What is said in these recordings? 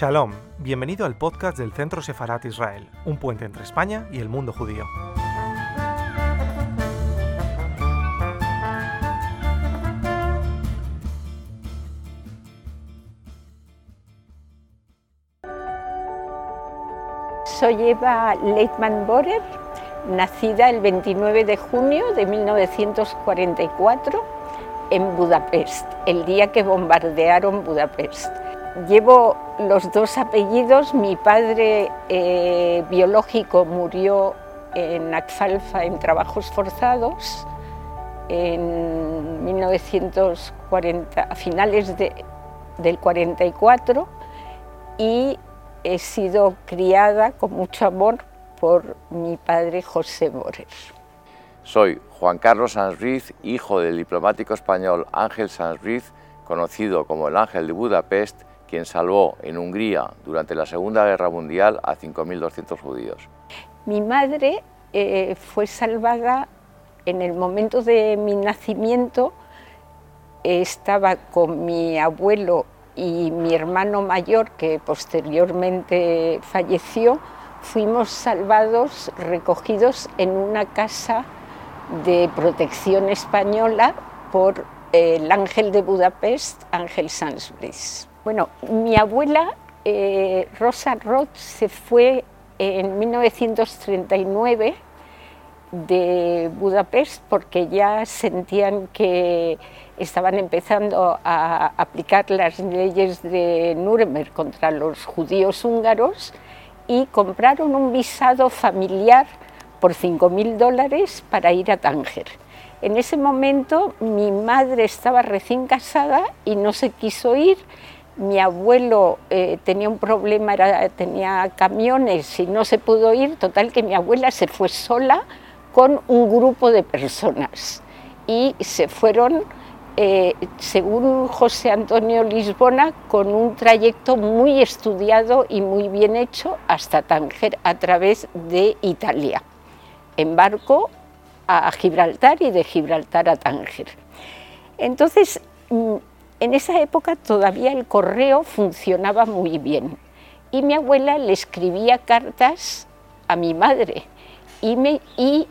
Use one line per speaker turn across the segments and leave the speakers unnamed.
Shalom, bienvenido al podcast del Centro Sefarat Israel, un puente entre España y el mundo judío.
Soy Eva Leitman Borer, nacida el 29 de junio de 1944 en Budapest, el día que bombardearon Budapest. Llevo los dos apellidos, mi padre eh, biológico murió en Axalfa en trabajos forzados en 1940, a finales del 44 y he sido criada con mucho amor por mi padre José Borer.
Soy Juan Carlos Sanz hijo del diplomático español Ángel Sanz conocido como el Ángel de Budapest, quien salvó en Hungría durante la Segunda Guerra Mundial a 5.200 judíos.
Mi madre eh, fue salvada en el momento de mi nacimiento, estaba con mi abuelo y mi hermano mayor, que posteriormente falleció, fuimos salvados, recogidos en una casa de protección española por el ángel de Budapest, Ángel Sansbris. Bueno, mi abuela eh, Rosa Roth se fue en 1939 de Budapest porque ya sentían que estaban empezando a aplicar las leyes de Nuremberg contra los judíos húngaros y compraron un visado familiar por 5.000 dólares para ir a Tánger. En ese momento mi madre estaba recién casada y no se quiso ir. Mi abuelo eh, tenía un problema, tenía camiones y no se pudo ir. Total que mi abuela se fue sola con un grupo de personas y se fueron eh, según José Antonio Lisbona, con un trayecto muy estudiado y muy bien hecho hasta Tánger a través de Italia, en barco a Gibraltar y de Gibraltar a Tánger. Entonces, mm, en esa época todavía el correo funcionaba muy bien y mi abuela le escribía cartas a mi madre y,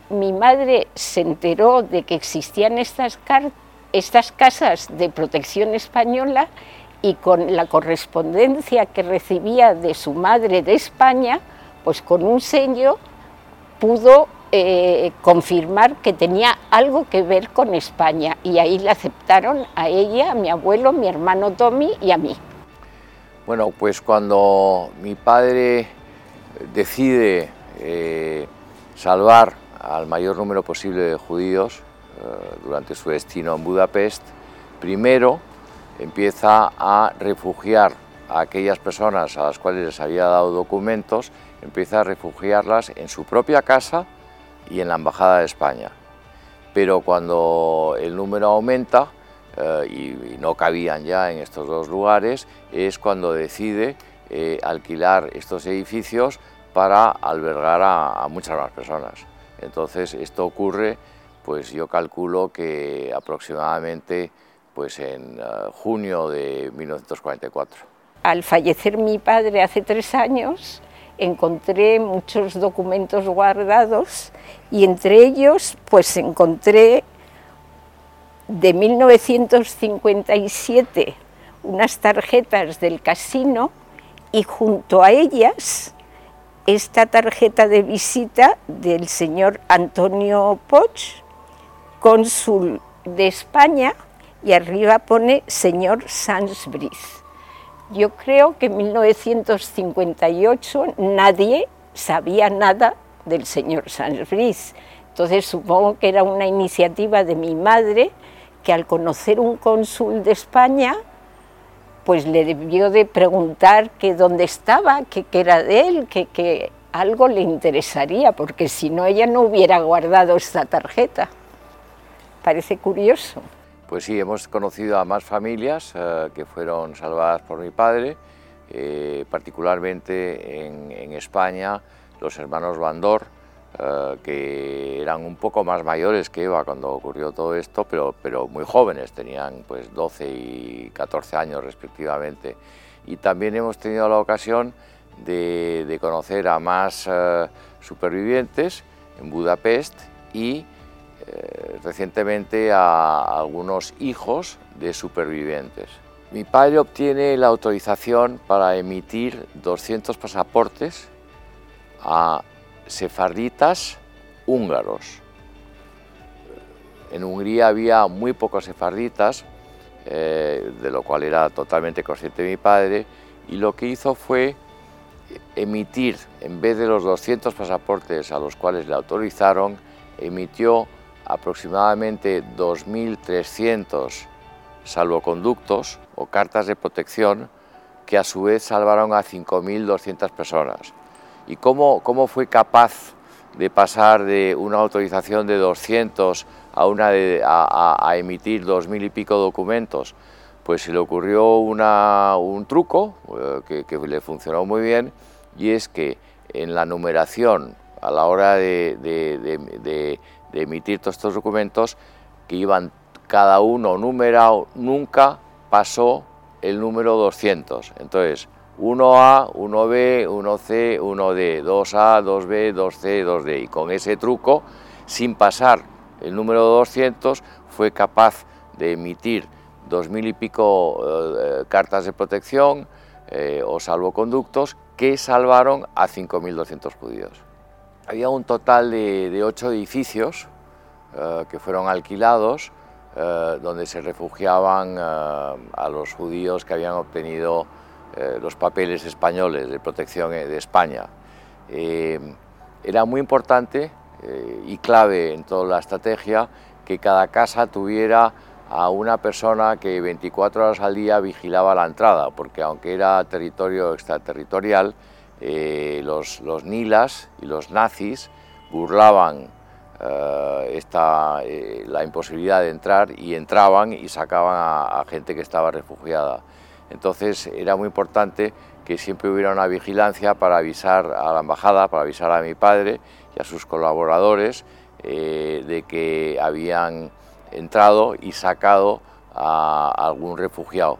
mi madre se enteró de que existían estas estas casas de protección española y con la correspondencia que recibía de su madre de España, pues con un sello pudo eh, confirmar que tenía algo que ver con España y ahí la aceptaron a ella, a mi abuelo, mi hermano Tommy y a mí.
Bueno, pues cuando mi padre decide eh, salvar al mayor número posible de judíos, eh, durante su destino en Budapest, primero empieza a refugiar a aquellas personas a las cuales les había dado documentos, empieza a refugiarlas en su propia casa y en la Embajada de España. Pero cuando el número aumenta eh, y, no cabían ya en estos dos lugares, es cuando decide eh, alquilar estos edificios para albergar a, muchas más personas. Entonces esto ocurre pues yo calculo que aproximadamente pues en eh, junio de 1944.
Al fallecer mi padre hace tres años, encontré muchos documentos guardados y entre ellos pues encontré de 1957 unas tarjetas del casino y junto a ellas esta tarjeta de visita del señor Antonio Poch, cónsul de España y arriba pone señor Sansbris. Yo creo que en 1958 nadie sabía nada del señor Sansbris. Entonces supongo que era una iniciativa de mi madre que al conocer un cónsul de España, pues le debió de preguntar que dónde estaba, que era de él, que, que algo le interesaría, porque si no ella no hubiera guardado esta tarjeta parece curioso.
Pues sí, hemos conocido a más familias eh, que fueron salvadas por mi padre, eh, particularmente en, España, los hermanos Bandor, eh, que eran un poco más mayores que Eva cuando ocurrió todo esto, pero, pero muy jóvenes, tenían pues 12 y 14 años respectivamente. y también hemos tenido la ocasión de, conocer a más eh, supervivientes en Budapest y eh, recientemente a algunos hijos de supervivientes. Mi padre obtiene la autorización para emitir 200 pasaportes a sefarditas húngaros. En Hungría había muy pocos sefarditas, eh, de lo cual era totalmente consciente mi padre, y lo que hizo fue emitir, en vez de los 200 pasaportes a los cuales le autorizaron, emitió aproximadamente 2.300 salvoconductos o cartas de protección que a su vez salvaron a 5.200 personas. ¿Y cómo, cómo fue capaz de pasar de una autorización de 200 a, una a, emitir 2.000 y pico documentos? Pues se le ocurrió un truco eh, que, le funcionó muy bien y es que en la numeración a la hora de, de emitir todos estos documentos que iban cada uno numerado, nunca pasó el número 200. Entonces, 1A, 1B, 1C, 1D, 2A, 2B, 2C, 2D. Y con ese truco, sin pasar el número 200, fue capaz de emitir dos mil y pico eh, cartas de protección eh, o salvoconductos que salvaron a 5.200 judíos. Había un total de, ocho edificios eh, que fueron alquilados, eh, donde se refugiaban eh, a los judíos que habían obtenido los papeles españoles de protección de España. era muy importante y clave en toda la estrategia que cada casa tuviera a una persona que 24 horas al día vigilaba la entrada, porque aunque era territorio extraterritorial, eh, los, nilas y los nazis burlaban eh, esta, eh, la imposibilidad de entrar y entraban y sacaban a, gente que estaba refugiada. Entonces era muy importante que siempre hubiera una vigilancia para avisar a la embajada, para avisar a mi padre y a sus colaboradores de que habían entrado y sacado a algún refugiado.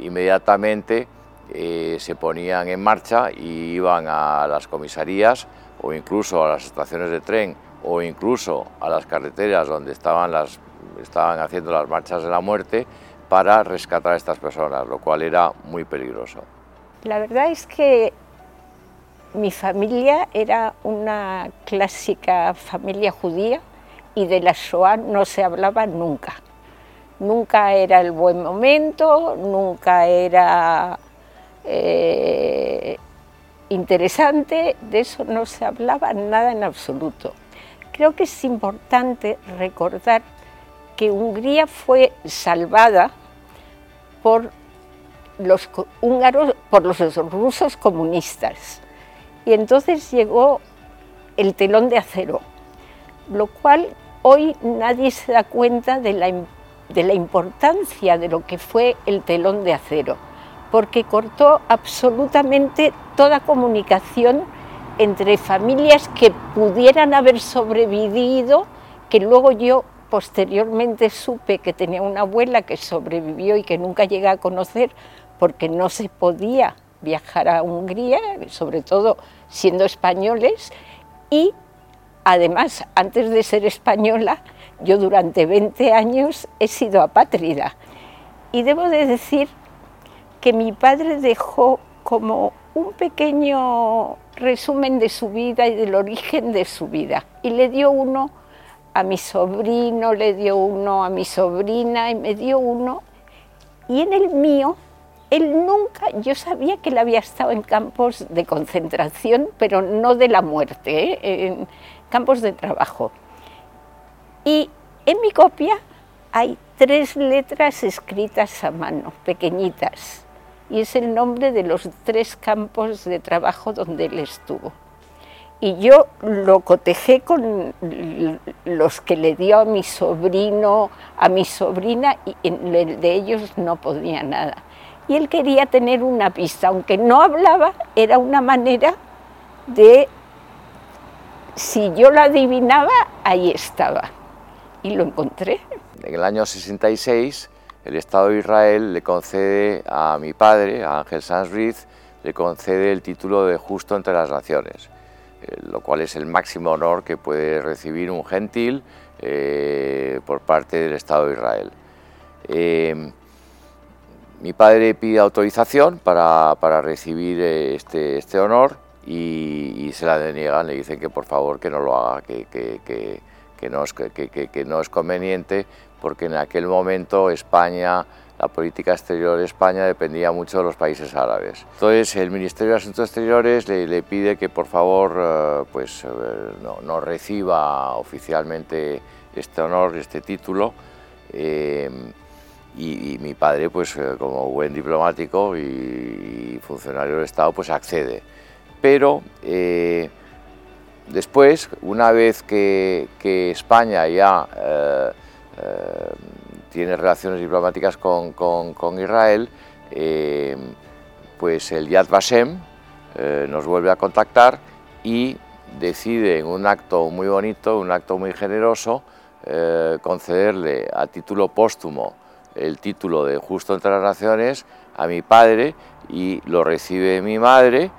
inmediatamente eh, se ponían en marcha y iban a las comisarías o incluso a las estaciones de tren o incluso a las carreteras donde estaban, las, estaban haciendo las marchas de la muerte para rescatar a estas personas, lo cual era muy peligroso.
La verdad es que mi familia era una clásica familia judía y de la Shoah no se hablaba nunca. Nunca era el buen momento, nunca era eh, interesante, de eso no se hablaba nada en absoluto. Creo que es importante recordar que Hungría fue salvada por los húngaros, por los rusos comunistas. Y entonces llegó el telón de acero, lo cual hoy nadie se da cuenta de la, de la importancia de lo que fue el telón de acero porque cortó absolutamente toda comunicación entre familias que pudieran haber sobrevivido, que luego yo posteriormente supe que tenía una abuela que sobrevivió y que nunca llegué a conocer porque no se podía viajar a Hungría, sobre todo siendo españoles, y además, antes de ser española, yo durante 20 años he sido apátrida. Y debo de decir que mi padre dejó como un pequeño resumen de su vida y del origen de su vida. Y le dio uno a mi sobrino, le dio uno a mi sobrina y me dio uno. Y en el mío, él nunca, yo sabía que él había estado en campos de concentración, pero no de la muerte, ¿eh? en campos de trabajo. Y en mi copia hay tres letras escritas a mano, pequeñitas y es el nombre de los tres campos de trabajo donde él estuvo. Y yo lo cotejé con los que le dio a mi sobrino, a mi sobrina, y de ellos no podía nada. Y él quería tener una pista, aunque no hablaba, era una manera de, si yo lo adivinaba, ahí estaba. Y lo encontré.
En el año 66 el Estado de Israel le concede a mi padre, a Ángel Sanz Ruiz, le concede el título de justo entre las naciones, eh, lo cual es el máximo honor que puede recibir un gentil eh, por parte del Estado de Israel. Eh, mi padre pide autorización para, recibir este, este honor y, se la deniegan, le dicen que por favor que no lo haga, que, que, no, es, que, no es conveniente, porque en aquel momento España la política exterior de España dependía mucho de los países árabes. Entonces el Ministerio de Asuntos Exteriores le, pide que por favor eh, pues, eh, no, reciba oficialmente este honor, este título. Eh, y, mi padre, pues como buen diplomático y, funcionario del Estado, pues accede. Pero después, una vez que, España ya tiene relaciones diplomáticas con, Israel, eh, pues el Yad Vashem eh, nos vuelve a contactar y decide en un acto muy bonito, un acto muy generoso, eh, concederle a título póstumo el título de Justo entre las Naciones a mi padre y lo recibe mi madre,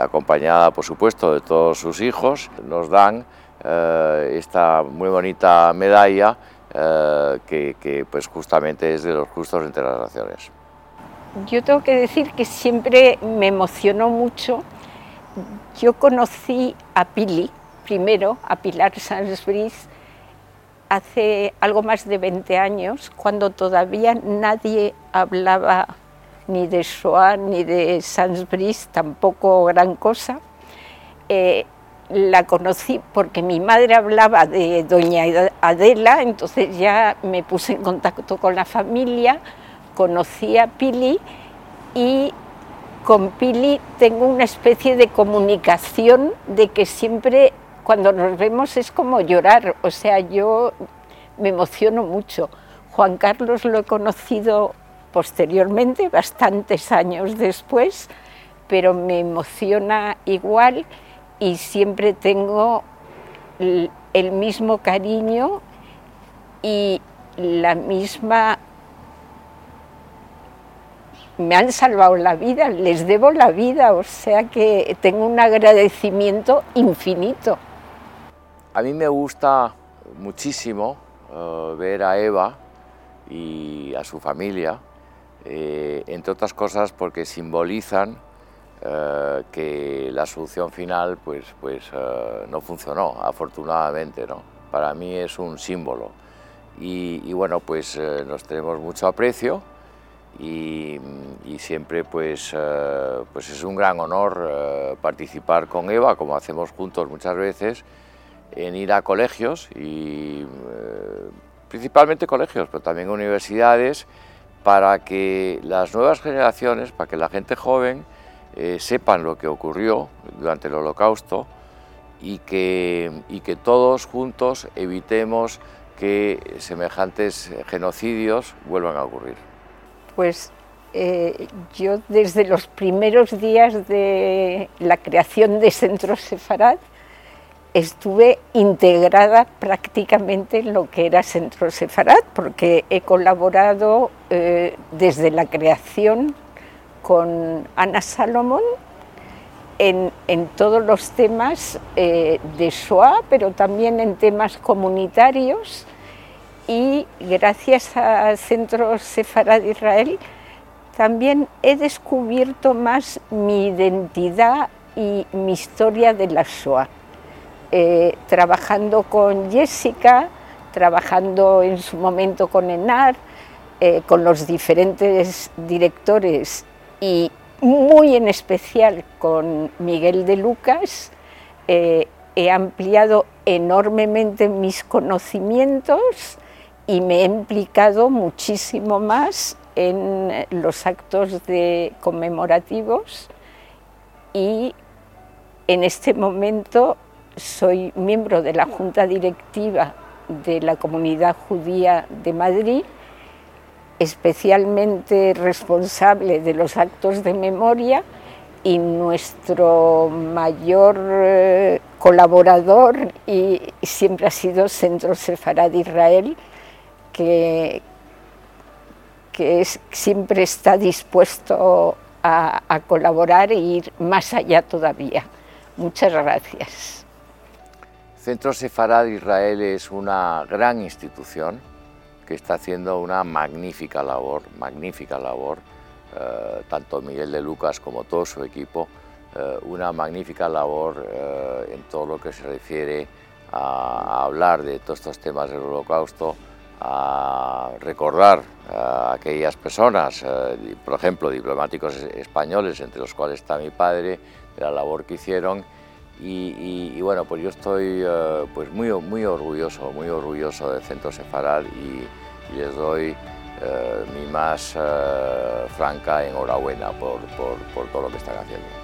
acompañada por supuesto de todos sus hijos, nos dan esta muy bonita medalla eh, que, pues justamente es de los justos entre las naciones.
Yo tengo que decir que siempre me emocionó mucho. Yo conocí a Pili, primero, a Pilar Sansbris, hace algo más de 20 años, cuando todavía nadie hablaba ni de Shoah ni de Sansbris, tampoco gran cosa. Eh, la conocí porque mi madre hablaba de doña Adela, entonces ya me puse en contacto con la familia, conocí a Pili y con Pili tengo una especie de comunicación de que siempre cuando nos vemos es como llorar, o sea, yo me emociono mucho. Juan Carlos lo he conocido posteriormente, bastantes años después, pero me emociona igual y siempre tengo el mismo cariño y la misma... Me han salvado la vida, les debo la vida, o sea que tengo un agradecimiento infinito.
A mí me gusta muchísimo eh, ver a Eva y a su familia, eh, entre otras cosas porque simbolizan eh, que la solución final pues, pues eh, no funcionó, afortunadamente. ¿no? Para mí es un símbolo. Y, bueno, pues nos tenemos mucho aprecio y, siempre pues, pues es un gran honor participar con Eva, como hacemos juntos muchas veces, en ir a colegios y principalmente colegios, pero también universidades, para que las nuevas generaciones, para que la gente joven, eh, sepan lo que ocurrió durante el holocausto y que, y que todos juntos evitemos que semejantes genocidios vuelvan a ocurrir.
Pues eh, yo desde los primeros días de la creación de Centro Sefarad estuve integrada prácticamente en lo que era Centro Sefarad, porque he colaborado eh, desde la creación con Ana Salomón en, todos los temas eh, de Shoah, pero también en temas comunitarios y gracias a Centro Sefarad Israel también he descubierto más mi identidad y mi historia de la Shoah. Eh, trabajando con Jessica, trabajando en su momento con Enar, eh, con los diferentes directores y muy en especial con Miguel de Lucas, eh, he ampliado enormemente mis conocimientos y me he implicado muchísimo más en los actos de conmemorativos y en este momento soy miembro de la Junta Directiva de la Comunidad Judía de Madrid especialmente responsable de los actos de memoria y nuestro mayor eh, colaborador y siempre ha sido Centro Sefarad Israel, que que siempre está dispuesto a, colaborar e ir más allá todavía. Muchas gracias.
Centro Sefarad Israel es una gran institución que está haciendo una magnífica labor, magnífica labor, eh, tanto Miguel de Lucas como todo su equipo, eh, una magnífica labor eh, en todo lo que se refiere a, hablar de todos estos temas del holocausto, a recordar a aquellas personas, por ejemplo, diplomáticos españoles, entre los cuales está mi padre, de la labor que hicieron. Y, bueno, pues yo estoy pues muy, muy orgulloso, muy orgulloso del Centro Sefarad y, les doy mi más franca enhorabuena por, por todo lo que están haciendo.